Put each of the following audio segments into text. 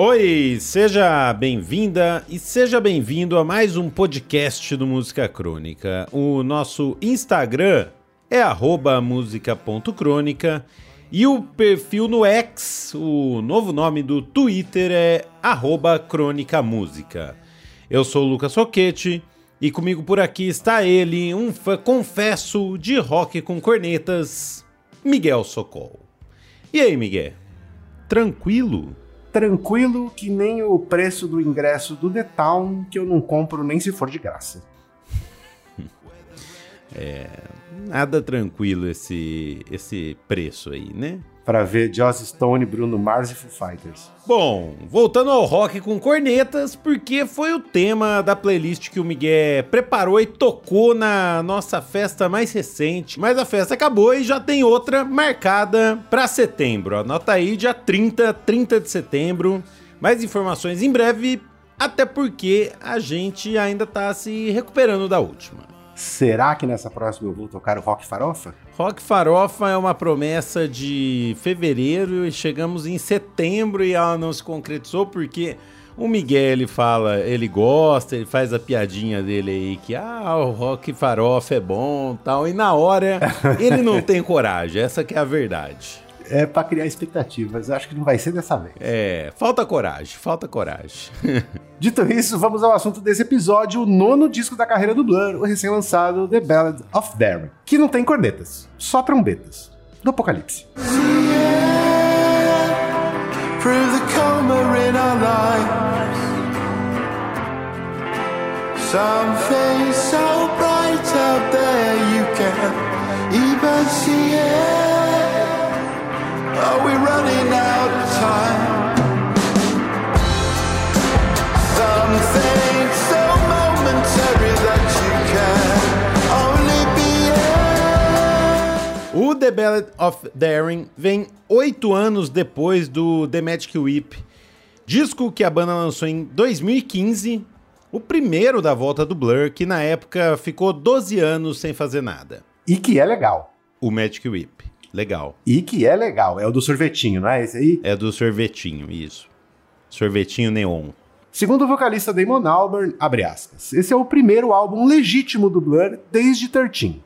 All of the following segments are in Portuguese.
Oi, seja bem-vinda e seja bem-vindo a mais um podcast do Música Crônica. O nosso Instagram é música.crônica e o perfil no X, o novo nome do Twitter é Crônica Música. Eu sou o Lucas Roquete e comigo por aqui está ele, um fã confesso de rock com cornetas, Miguel Socol. E aí, Miguel? Tranquilo? Tranquilo que nem o preço do ingresso do The Town, que eu não compro nem se for de graça. é, nada tranquilo esse, esse preço aí, né? Para ver Joss Stone, Bruno Mars e Foo Fighters. Bom, voltando ao rock com cornetas, porque foi o tema da playlist que o Miguel preparou e tocou na nossa festa mais recente. Mas a festa acabou e já tem outra marcada para setembro. Anota aí, dia 30, 30 de setembro. Mais informações em breve, até porque a gente ainda tá se recuperando da última. Será que nessa próxima eu vou tocar o Rock Farofa? Rock Farofa é uma promessa de fevereiro e chegamos em setembro e ela não se concretizou porque o Miguel ele fala, ele gosta, ele faz a piadinha dele aí que ah, o Rock Farofa é bom, tal, e na hora ele não tem coragem, essa que é a verdade é para criar expectativas. Eu acho que não vai ser dessa vez. É, falta coragem, falta coragem. Dito isso, vamos ao assunto desse episódio, o nono disco da carreira do Blur, o recém-lançado The Ballad of Darren, que não tem cornetas, só trombetas, do Apocalipse. Something so bright out there you can even see it. O The Ballad of Daring vem oito anos depois do The Magic Whip, disco que a banda lançou em 2015, o primeiro da volta do Blur, que na época ficou 12 anos sem fazer nada. E que é legal. O Magic Whip. Legal. E que é legal. É o do sorvetinho, não é esse aí? É do sorvetinho, isso. Sorvetinho neon. Segundo o vocalista Damon Albarn, abre aspas, esse é o primeiro álbum legítimo do Blur desde 13.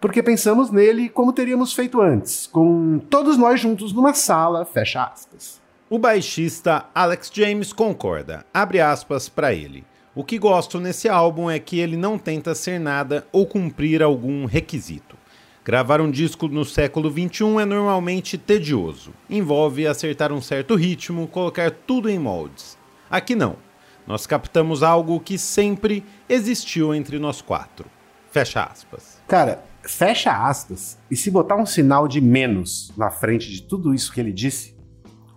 Porque pensamos nele como teríamos feito antes, com todos nós juntos numa sala, fecha aspas. O baixista Alex James concorda, abre aspas para ele. O que gosto nesse álbum é que ele não tenta ser nada ou cumprir algum requisito. Gravar um disco no século XXI é normalmente tedioso. Envolve acertar um certo ritmo, colocar tudo em moldes. Aqui não. Nós captamos algo que sempre existiu entre nós quatro. Fecha aspas. Cara, fecha aspas. E se botar um sinal de menos na frente de tudo isso que ele disse,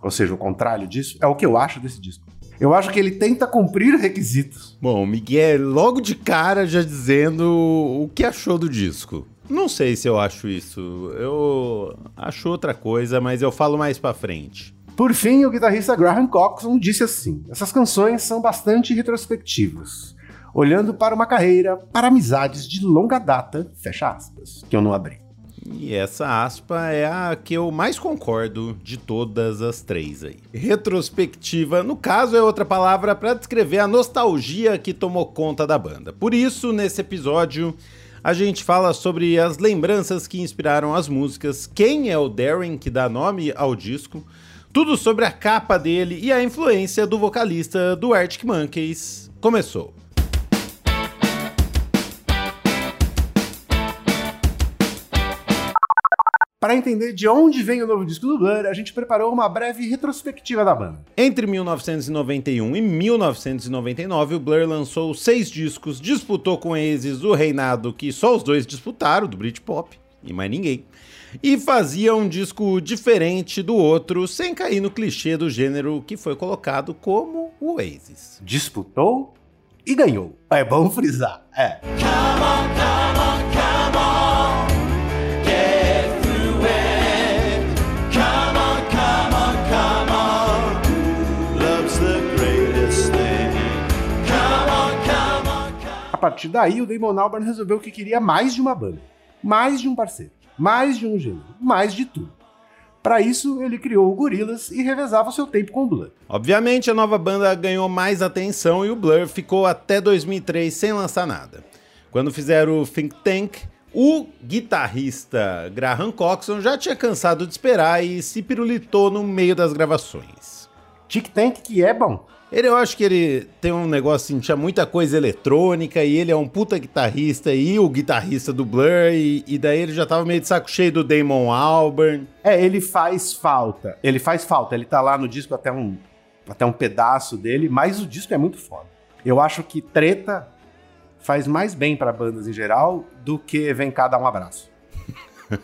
ou seja, o contrário disso, é o que eu acho desse disco. Eu acho que ele tenta cumprir requisitos. Bom, Miguel, logo de cara já dizendo o que achou do disco. Não sei se eu acho isso. Eu acho outra coisa, mas eu falo mais pra frente. Por fim, o guitarrista Graham Coxon disse assim: essas canções são bastante retrospectivas, olhando para uma carreira, para amizades de longa data, fecha aspas, que eu não abri. E essa aspa é a que eu mais concordo de todas as três aí. Retrospectiva, no caso, é outra palavra para descrever a nostalgia que tomou conta da banda. Por isso, nesse episódio, a gente fala sobre as lembranças que inspiraram as músicas, quem é o Darren que dá nome ao disco, tudo sobre a capa dele e a influência do vocalista do Arctic Monkeys. Começou! Para entender de onde vem o novo disco do Blur, a gente preparou uma breve retrospectiva da banda. Entre 1991 e 1999, o Blur lançou seis discos, disputou com eles o reinado que só os dois disputaram, do Britpop, e mais ninguém. E fazia um disco diferente do outro, sem cair no clichê do gênero que foi colocado como o Oasis. Disputou e ganhou. É bom frisar. É. Come on, come partir daí, o Damon Albarn resolveu que queria mais de uma banda, mais de um parceiro, mais de um gênero, mais de tudo. Para isso, ele criou o Gorillaz e revezava seu tempo com o Blur. Obviamente, a nova banda ganhou mais atenção e o Blur ficou até 2003 sem lançar nada. Quando fizeram o Think Tank, o guitarrista Graham Coxon já tinha cansado de esperar e se pirulitou no meio das gravações. Think Tank que é bom. Ele, eu acho que ele tem um negócio assim, tinha muita coisa eletrônica e ele é um puta guitarrista e o guitarrista do Blur e, e, daí ele já tava meio de saco cheio do Damon Albarn. É, ele faz falta. Ele faz falta. Ele tá lá no disco até um, até um pedaço dele, mas o disco é muito foda. Eu acho que treta faz mais bem para bandas em geral do que vem cá dar um abraço.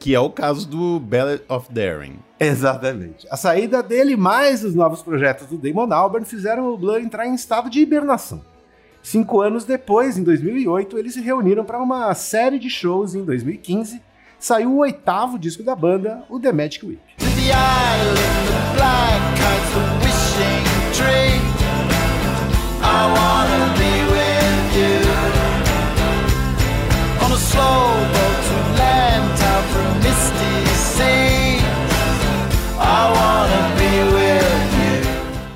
que é o caso do Ballet of Daring. Exatamente. A saída dele mais os novos projetos do Damon Albarn fizeram o Blur entrar em estado de hibernação. Cinco anos depois, em 2008, eles se reuniram para uma série de shows em 2015. Saiu o oitavo disco da banda, o The Magic Whip.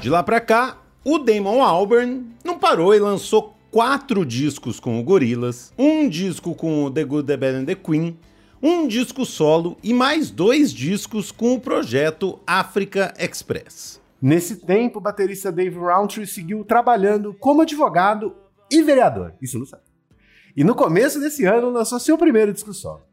De lá pra cá, o Damon Albarn não parou e lançou quatro discos com o Gorillaz, um disco com o The Good, The Bad and The Queen, um disco solo e mais dois discos com o projeto Africa Express. Nesse tempo, o baterista Dave Rowntree seguiu trabalhando como advogado e vereador. Isso não sabe. E no começo desse ano lançou seu primeiro disco solo.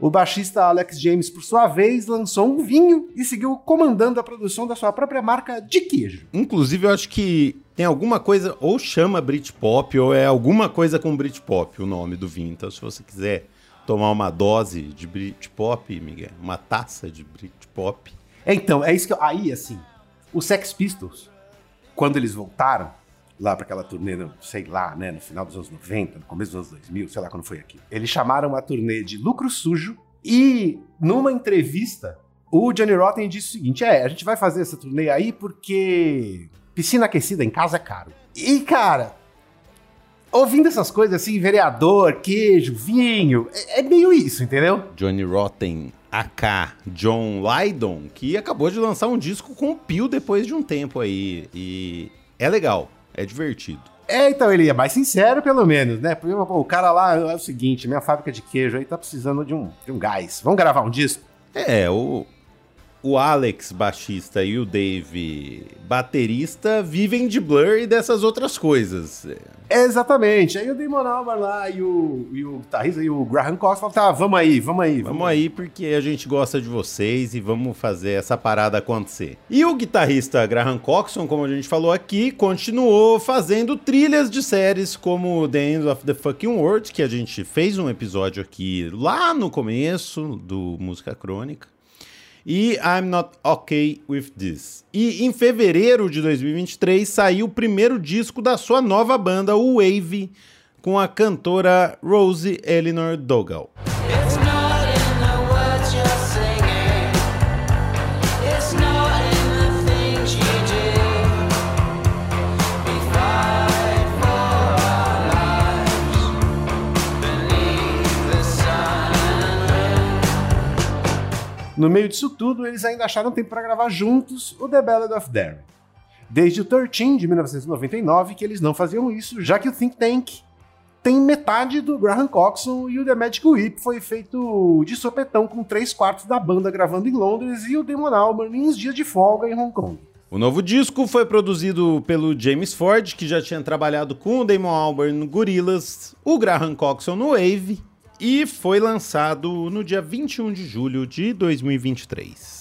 O baixista Alex James, por sua vez, lançou um vinho e seguiu comandando a produção da sua própria marca de queijo. Inclusive, eu acho que tem alguma coisa, ou chama Britpop, ou é alguma coisa com Britpop o nome do vinho. Então, se você quiser tomar uma dose de Britpop, Miguel, uma taça de Britpop. É, então, é isso que eu... Aí, assim, os Sex Pistols, quando eles voltaram, lá para aquela turnê, sei lá, né, no final dos anos 90, no começo dos anos 2000, sei lá quando foi aqui. Eles chamaram a turnê de Lucro Sujo e numa entrevista, o Johnny Rotten disse o seguinte: "É, a gente vai fazer essa turnê aí porque piscina aquecida em casa é caro". E cara, ouvindo essas coisas assim, vereador, queijo, vinho, é, é meio isso, entendeu? Johnny Rotten AK John Lydon, que acabou de lançar um disco com o Pio depois de um tempo aí. E é legal. É divertido. É, então ele é mais sincero, pelo menos, né? Porque pô, o cara lá é o seguinte: minha fábrica de queijo aí tá precisando de um, de um gás. Vamos gravar um disco? É, o, o Alex, baixista, e o Dave, baterista, vivem de Blur e dessas outras coisas. Exatamente. Aí o Damon Albarn lá e o, e o guitarrista e o Graham Cox falam, tá, vamos aí, vamos aí. Vamos, vamos aí porque a gente gosta de vocês e vamos fazer essa parada acontecer. E o guitarrista Graham Coxon, como a gente falou aqui, continuou fazendo trilhas de séries como The End of the Fucking World, que a gente fez um episódio aqui lá no começo do Música Crônica e I'm Not Okay With This. E em fevereiro de 2023 saiu o primeiro disco da sua nova banda, o Wave, com a cantora Rosie Eleanor Dogal. No meio disso tudo, eles ainda acharam tempo para gravar juntos o The Ballad of Darren. Desde o 13 de 1999 que eles não faziam isso, já que o Think Tank tem metade do Graham Coxon e o The Magic Whip foi feito de sopetão com três quartos da banda gravando em Londres e o Damon Albarn em uns dias de folga em Hong Kong. O novo disco foi produzido pelo James Ford, que já tinha trabalhado com o Damon Albarn no Gorillaz, o Graham Coxon no Wave e foi lançado no dia 21 de julho de 2023.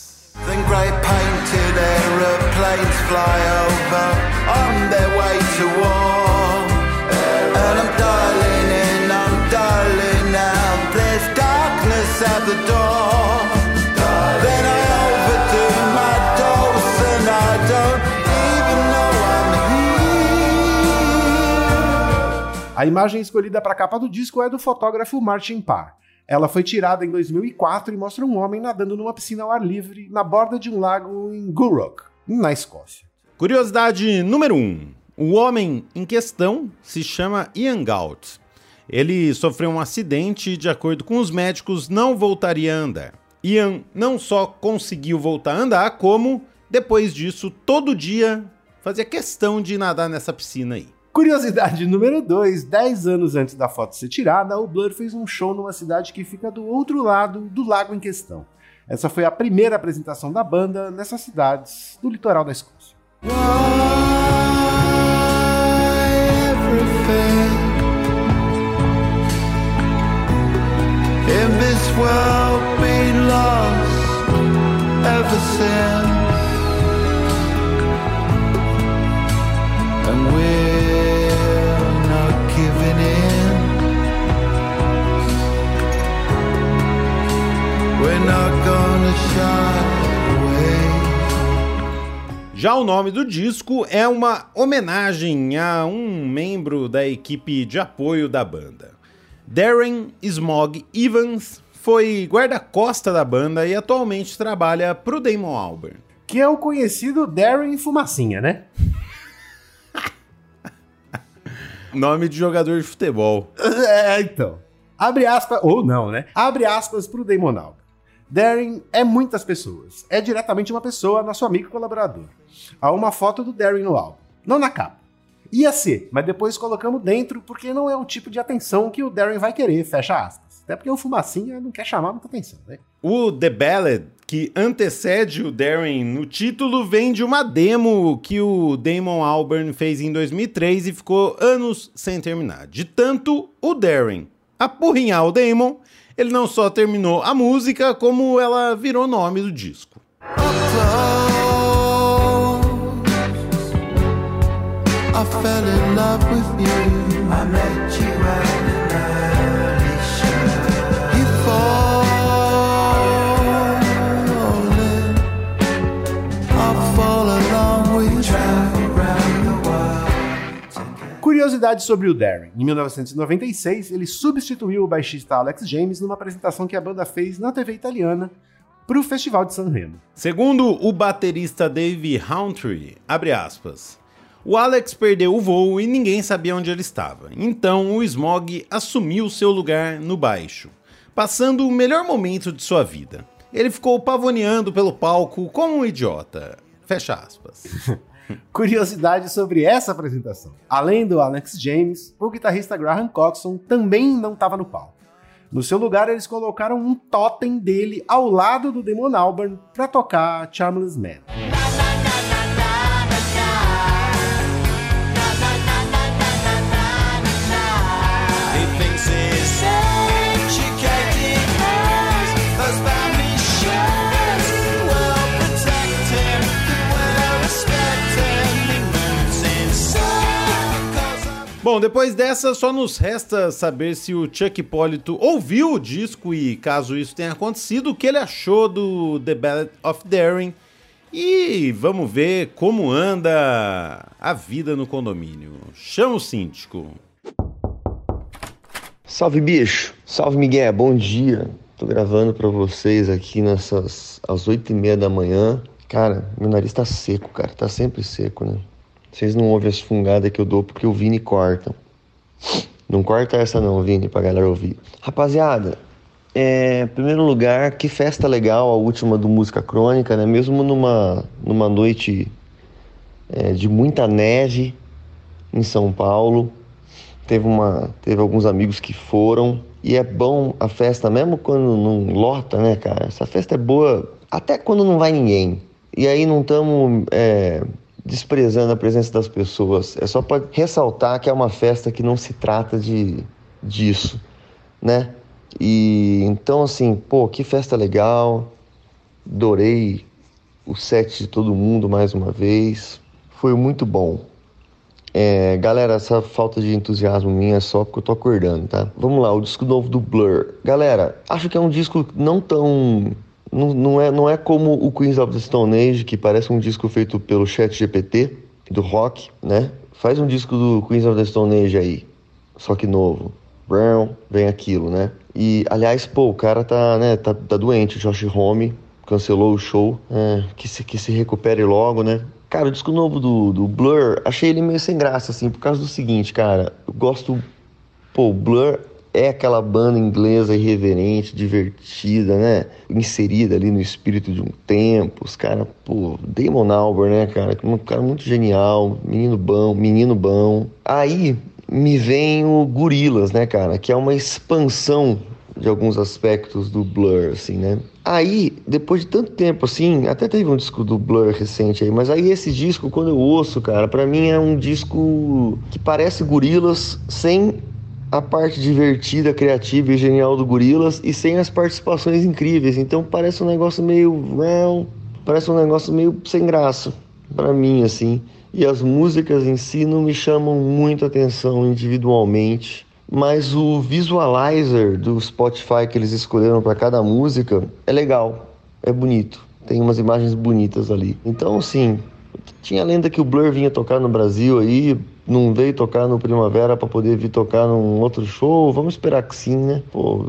at the door. A imagem escolhida para a capa do disco é do fotógrafo Martin Parr. Ela foi tirada em 2004 e mostra um homem nadando numa piscina ao ar livre na borda de um lago em Gourock, na Escócia. Curiosidade número 1. Um. O homem em questão se chama Ian Galt. Ele sofreu um acidente e, de acordo com os médicos, não voltaria a andar. Ian não só conseguiu voltar a andar, como, depois disso, todo dia fazia questão de nadar nessa piscina aí. Curiosidade número 2: 10 anos antes da foto ser tirada, o Blur fez um show numa cidade que fica do outro lado do lago em questão. Essa foi a primeira apresentação da banda nessas cidades do litoral da Escócia. ever since. Já o nome do disco é uma homenagem a um membro da equipe de apoio da banda. Darren Smog Evans foi guarda-costa da banda e atualmente trabalha pro Damon Albarn. Que é o conhecido Darren Fumacinha, né? Nome de jogador de futebol. É, então. Abre aspas, ou não, né? Abre aspas pro Damon Albarn. Darren é muitas pessoas. É diretamente uma pessoa, nosso amigo colaborador. Há uma foto do Darren no álbum. Não na capa. Ia ser, mas depois colocamos dentro porque não é o tipo de atenção que o Darren vai querer, fecha aspas. Até porque o Fumacinha não quer chamar muita atenção, né? O The Ballad, que antecede o Darren no título, vem de uma demo que o Damon Albarn fez em 2003 e ficou anos sem terminar. De tanto o Darren apurrinhar o Damon, ele não só terminou a música, como ela virou nome do disco. I fell in love with you. I met you at Curiosidade sobre o Darren. Em 1996, ele substituiu o baixista Alex James numa apresentação que a banda fez na TV italiana para o Festival de San Remo. Segundo o baterista Dave Hountry, abre aspas, o Alex perdeu o voo e ninguém sabia onde ele estava. Então o Smog assumiu seu lugar no baixo, passando o melhor momento de sua vida. Ele ficou pavoneando pelo palco como um idiota. Fecha aspas. Curiosidade sobre essa apresentação. Além do Alex James, o guitarrista Graham Coxon também não estava no palco. No seu lugar, eles colocaram um totem dele ao lado do Damon Albarn para tocar Charmless Man. Bom, depois dessa, só nos resta saber se o Chuck Hipólito ouviu o disco e, caso isso tenha acontecido, o que ele achou do The Ballad of Daring. E vamos ver como anda a vida no condomínio. Chama o síndico. Salve, bicho. Salve, Miguel. Bom dia. Tô gravando para vocês aqui nessas às oito e meia da manhã. Cara, meu nariz tá seco, cara. Tá sempre seco, né? Vocês não ouvem as fungadas que eu dou porque o Vini corta. Não corta essa não, Vini, pra galera ouvir. Rapaziada, é, em primeiro lugar, que festa legal a última do Música Crônica, né? Mesmo numa, numa noite é, de muita neve em São Paulo. Teve, uma, teve alguns amigos que foram. E é bom a festa, mesmo quando não lota, né, cara? Essa festa é boa até quando não vai ninguém. E aí não estamos é, desprezando a presença das pessoas. É só para ressaltar que é uma festa que não se trata de disso, né? E então assim, pô, que festa legal. Adorei o set de todo mundo mais uma vez. Foi muito bom. É, galera, essa falta de entusiasmo minha é só porque eu tô acordando, tá? Vamos lá, o disco novo do Blur. Galera, acho que é um disco não tão não, não, é, não é como o Queens of the Stone Age, que parece um disco feito pelo chat GPT, do rock, né? Faz um disco do Queens of the Stone Age aí, só que novo. Brown, vem aquilo, né? E, aliás, pô, o cara tá, né, tá, tá doente, o Josh Home cancelou o show, é, que, se, que se recupere logo, né? Cara, o disco novo do, do Blur, achei ele meio sem graça, assim, por causa do seguinte, cara, eu gosto... Pô, o Blur é aquela banda inglesa irreverente, divertida, né? Inserida ali no espírito de um tempo. Os caras, pô, Damon Albarn, né, cara? Um cara muito genial, menino bom, menino bom. Aí me vem o Gorilas, né, cara? Que é uma expansão de alguns aspectos do Blur, assim, né? Aí, depois de tanto tempo, assim, até teve um disco do Blur recente aí, mas aí esse disco, quando eu ouço, cara, para mim é um disco que parece Gorilas sem a parte divertida, criativa e genial do Gorilas e sem as participações incríveis. Então parece um negócio meio. Well, parece um negócio meio sem graça para mim, assim. E as músicas em si não me chamam muito atenção individualmente. Mas o visualizer do Spotify que eles escolheram para cada música é legal, é bonito. Tem umas imagens bonitas ali. Então, sim, tinha lenda que o Blur vinha tocar no Brasil aí, não veio tocar no Primavera para poder vir tocar num outro show. Vamos esperar que sim, né? Pô,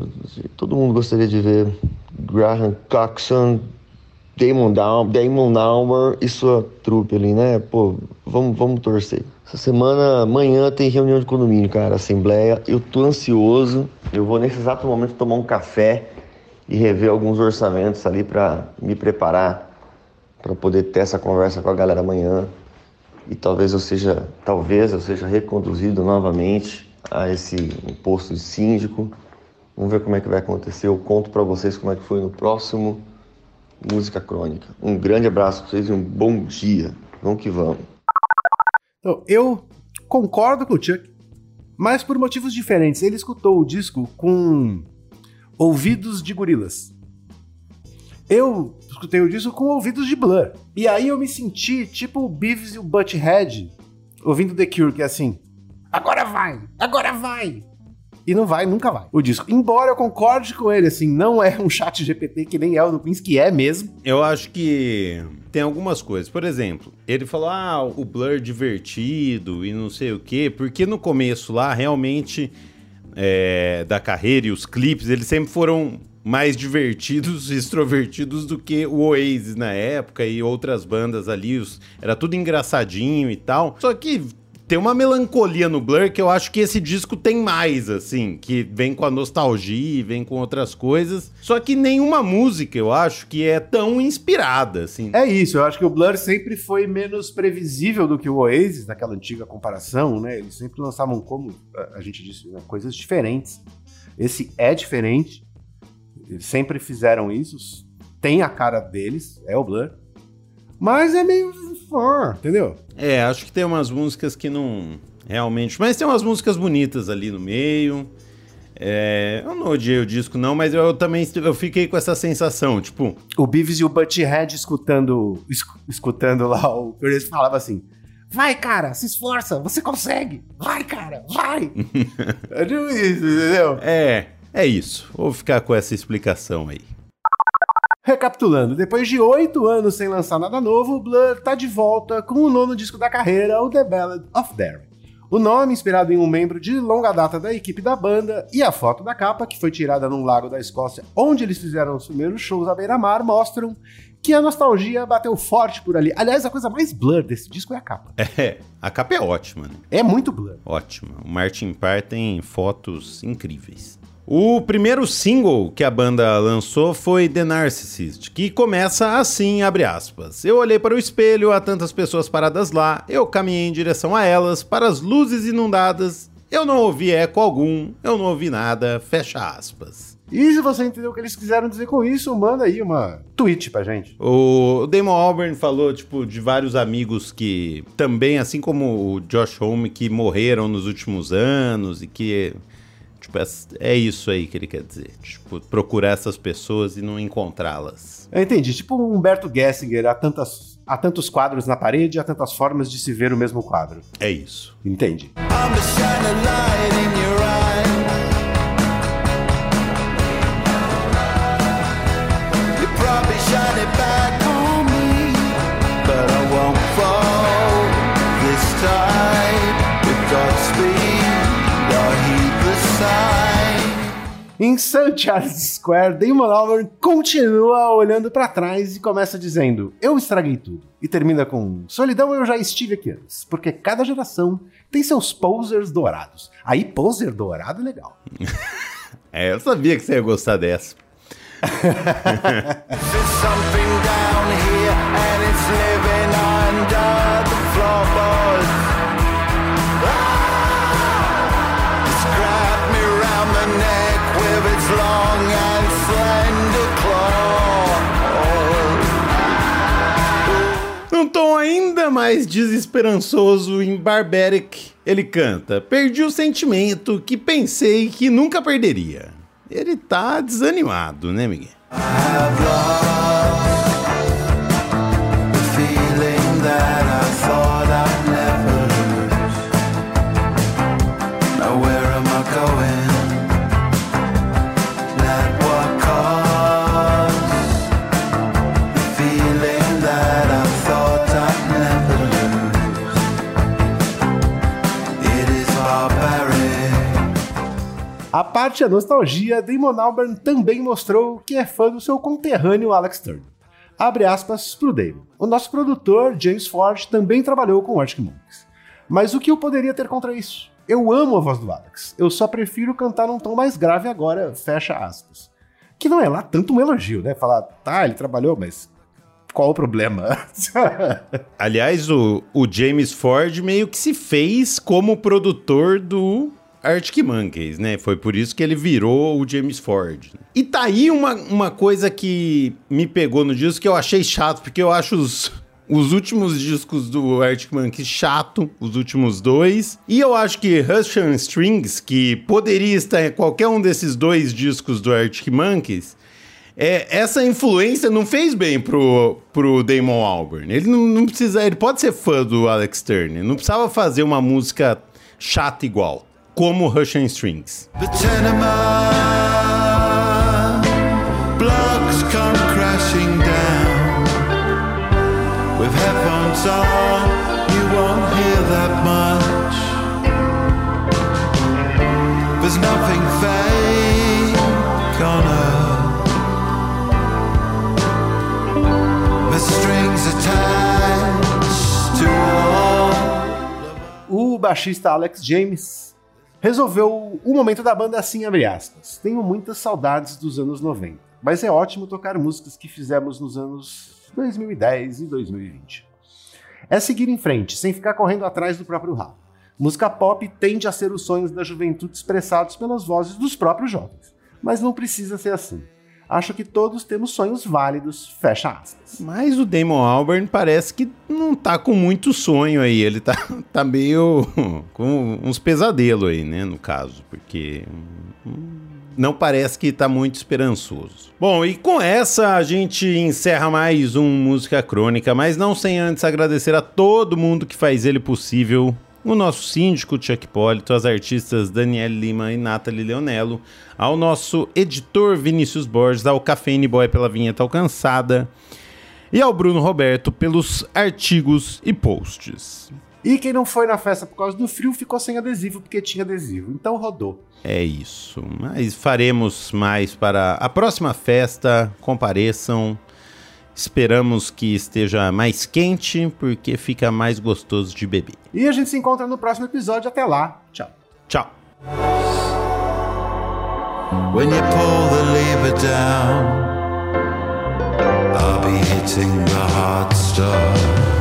todo mundo gostaria de ver Graham Coxon, Damon, Down, Damon Almer e sua trupe ali, né? Pô, vamos, vamos torcer. Essa semana, amanhã, tem reunião de condomínio, cara, assembleia. Eu tô ansioso. Eu vou nesse exato momento tomar um café e rever alguns orçamentos ali para me preparar para poder ter essa conversa com a galera amanhã e talvez eu seja, talvez eu seja reconduzido novamente a esse posto de síndico. Vamos ver como é que vai acontecer. Eu conto para vocês como é que foi no próximo Música Crônica. Um grande abraço para vocês e um bom dia. Vamos que vamos. Então, eu concordo com o Chuck, mas por motivos diferentes. Ele escutou o disco com ouvidos de gorilas. Eu escutei o disco com ouvidos de Blur. E aí eu me senti tipo o Beavis e o Butthead ouvindo The Cure, que é assim: agora vai, agora vai. E não vai, nunca vai. O disco. Embora eu concorde com ele, assim, não é um chat GPT que nem é o do Queens, que é mesmo. Eu acho que tem algumas coisas. Por exemplo, ele falou, ah, o Blur divertido e não sei o quê, porque no começo lá, realmente, é, da carreira e os clipes, eles sempre foram mais divertidos e extrovertidos do que o Oasis na época e outras bandas ali, os, era tudo engraçadinho e tal. Só que tem uma melancolia no Blur que eu acho que esse disco tem mais, assim, que vem com a nostalgia, vem com outras coisas. Só que nenhuma música eu acho que é tão inspirada, assim. É isso, eu acho que o Blur sempre foi menos previsível do que o Oasis, naquela antiga comparação, né? Eles sempre lançavam, como a gente disse, né? coisas diferentes. Esse é diferente, eles sempre fizeram isso, tem a cara deles, é o Blur. Mas é meio entendeu? É, acho que tem umas músicas que não. Realmente. Mas tem umas músicas bonitas ali no meio. É, eu não odiei o disco, não, mas eu, eu, também eu fiquei com essa sensação, tipo. O Beavis e o Butthead escutando, escutando lá o. Eles falavam assim. Vai, cara, se esforça, você consegue. Vai, cara, vai. é tipo isso, entendeu? É, é isso. Vou ficar com essa explicação aí. Recapitulando, depois de oito anos sem lançar nada novo, Blur tá de volta com o nono disco da carreira, o The Ballad of Darren. O nome, inspirado em um membro de longa data da equipe da banda, e a foto da capa, que foi tirada num lago da Escócia, onde eles fizeram os primeiros shows à beira-mar, mostram que a nostalgia bateu forte por ali. Aliás, a coisa mais blur desse disco é a capa. É, a capa é ótima, né? É muito blur. Ótima. O Martin Parr tem fotos incríveis. O primeiro single que a banda lançou foi The Narcissist, que começa assim, abre aspas. Eu olhei para o espelho, há tantas pessoas paradas lá, eu caminhei em direção a elas, para as luzes inundadas, eu não ouvi eco algum, eu não ouvi nada, fecha aspas. E se você entendeu o que eles quiseram dizer com isso, manda aí uma tweet pra gente. O Damon Albarn falou, tipo, de vários amigos que também, assim como o Josh Homme, que morreram nos últimos anos e que Tipo, é, é isso aí que ele quer dizer. Tipo, procurar essas pessoas e não encontrá-las. Eu entendi. Tipo o Humberto Gessinger, há, tantas, há tantos quadros na parede, há tantas formas de se ver o mesmo quadro. É isso. Entendi. Em St. Charles Square, Damon Albarn continua olhando para trás e começa dizendo: Eu estraguei tudo. E termina com: Solidão, eu já estive aqui antes, porque cada geração tem seus posers dourados. Aí, poser dourado é legal. é, eu sabia que você ia gostar dessa. ainda mais desesperançoso em Barbaric, ele canta: Perdi o sentimento que pensei que nunca perderia. Ele tá desanimado, né, Miguel? A parte da nostalgia, Damon Albarn também mostrou que é fã do seu conterrâneo Alex Turner. Abre aspas pro Damon. O nosso produtor, James Ford, também trabalhou com Arctic Monkeys. Mas o que eu poderia ter contra isso? Eu amo a voz do Alex. Eu só prefiro cantar num tom mais grave agora, fecha aspas. Que não é lá tanto um elogio, né? Falar, tá, ele trabalhou, mas qual o problema? Aliás, o, o James Ford meio que se fez como produtor do Arctic Monkeys, né? Foi por isso que ele virou o James Ford. E tá aí uma, uma coisa que me pegou no disco que eu achei chato, porque eu acho os, os últimos discos do Arctic Monkeys chato, os últimos dois. E eu acho que Russian Strings, que poderia estar em qualquer um desses dois discos do Arctic Monkeys, é, essa influência não fez bem pro, pro Damon Albarn. Ele não, não precisa, ele pode ser fã do Alex Turner, não precisava fazer uma música chata igual como Russian Strings. blocks come crashing down. With headphones on, you won't hear that much. There's nothing fake on earth. The strings attached to all. O baixista Alex James resolveu o momento da banda assim, abre aspas. Tenho muitas saudades dos anos 90, mas é ótimo tocar músicas que fizemos nos anos 2010 e 2020. É seguir em frente, sem ficar correndo atrás do próprio rabo. Música pop tende a ser os sonhos da juventude expressados pelas vozes dos próprios jovens, mas não precisa ser assim. Acho que todos temos sonhos válidos, fecha aspas. Mas o Damon Albarn parece que não tá com muito sonho aí. Ele tá, tá meio com uns pesadelos aí, né, no caso, porque não parece que tá muito esperançoso. Bom, e com essa a gente encerra mais um Música Crônica, mas não sem antes agradecer a todo mundo que faz ele possível o nosso síndico Chuck Polito, as artistas Danielle Lima e Nathalie Leonello, ao nosso editor Vinícius Borges, ao Cafeine Boy pela vinheta alcançada e ao Bruno Roberto pelos artigos e posts. E quem não foi na festa por causa do frio ficou sem adesivo porque tinha adesivo, então rodou. É isso, mas faremos mais para a próxima festa. Compareçam. Esperamos que esteja mais quente, porque fica mais gostoso de beber. E a gente se encontra no próximo episódio. Até lá. Tchau. Tchau. When you pull the lever down, I'll be hitting the hard stuff.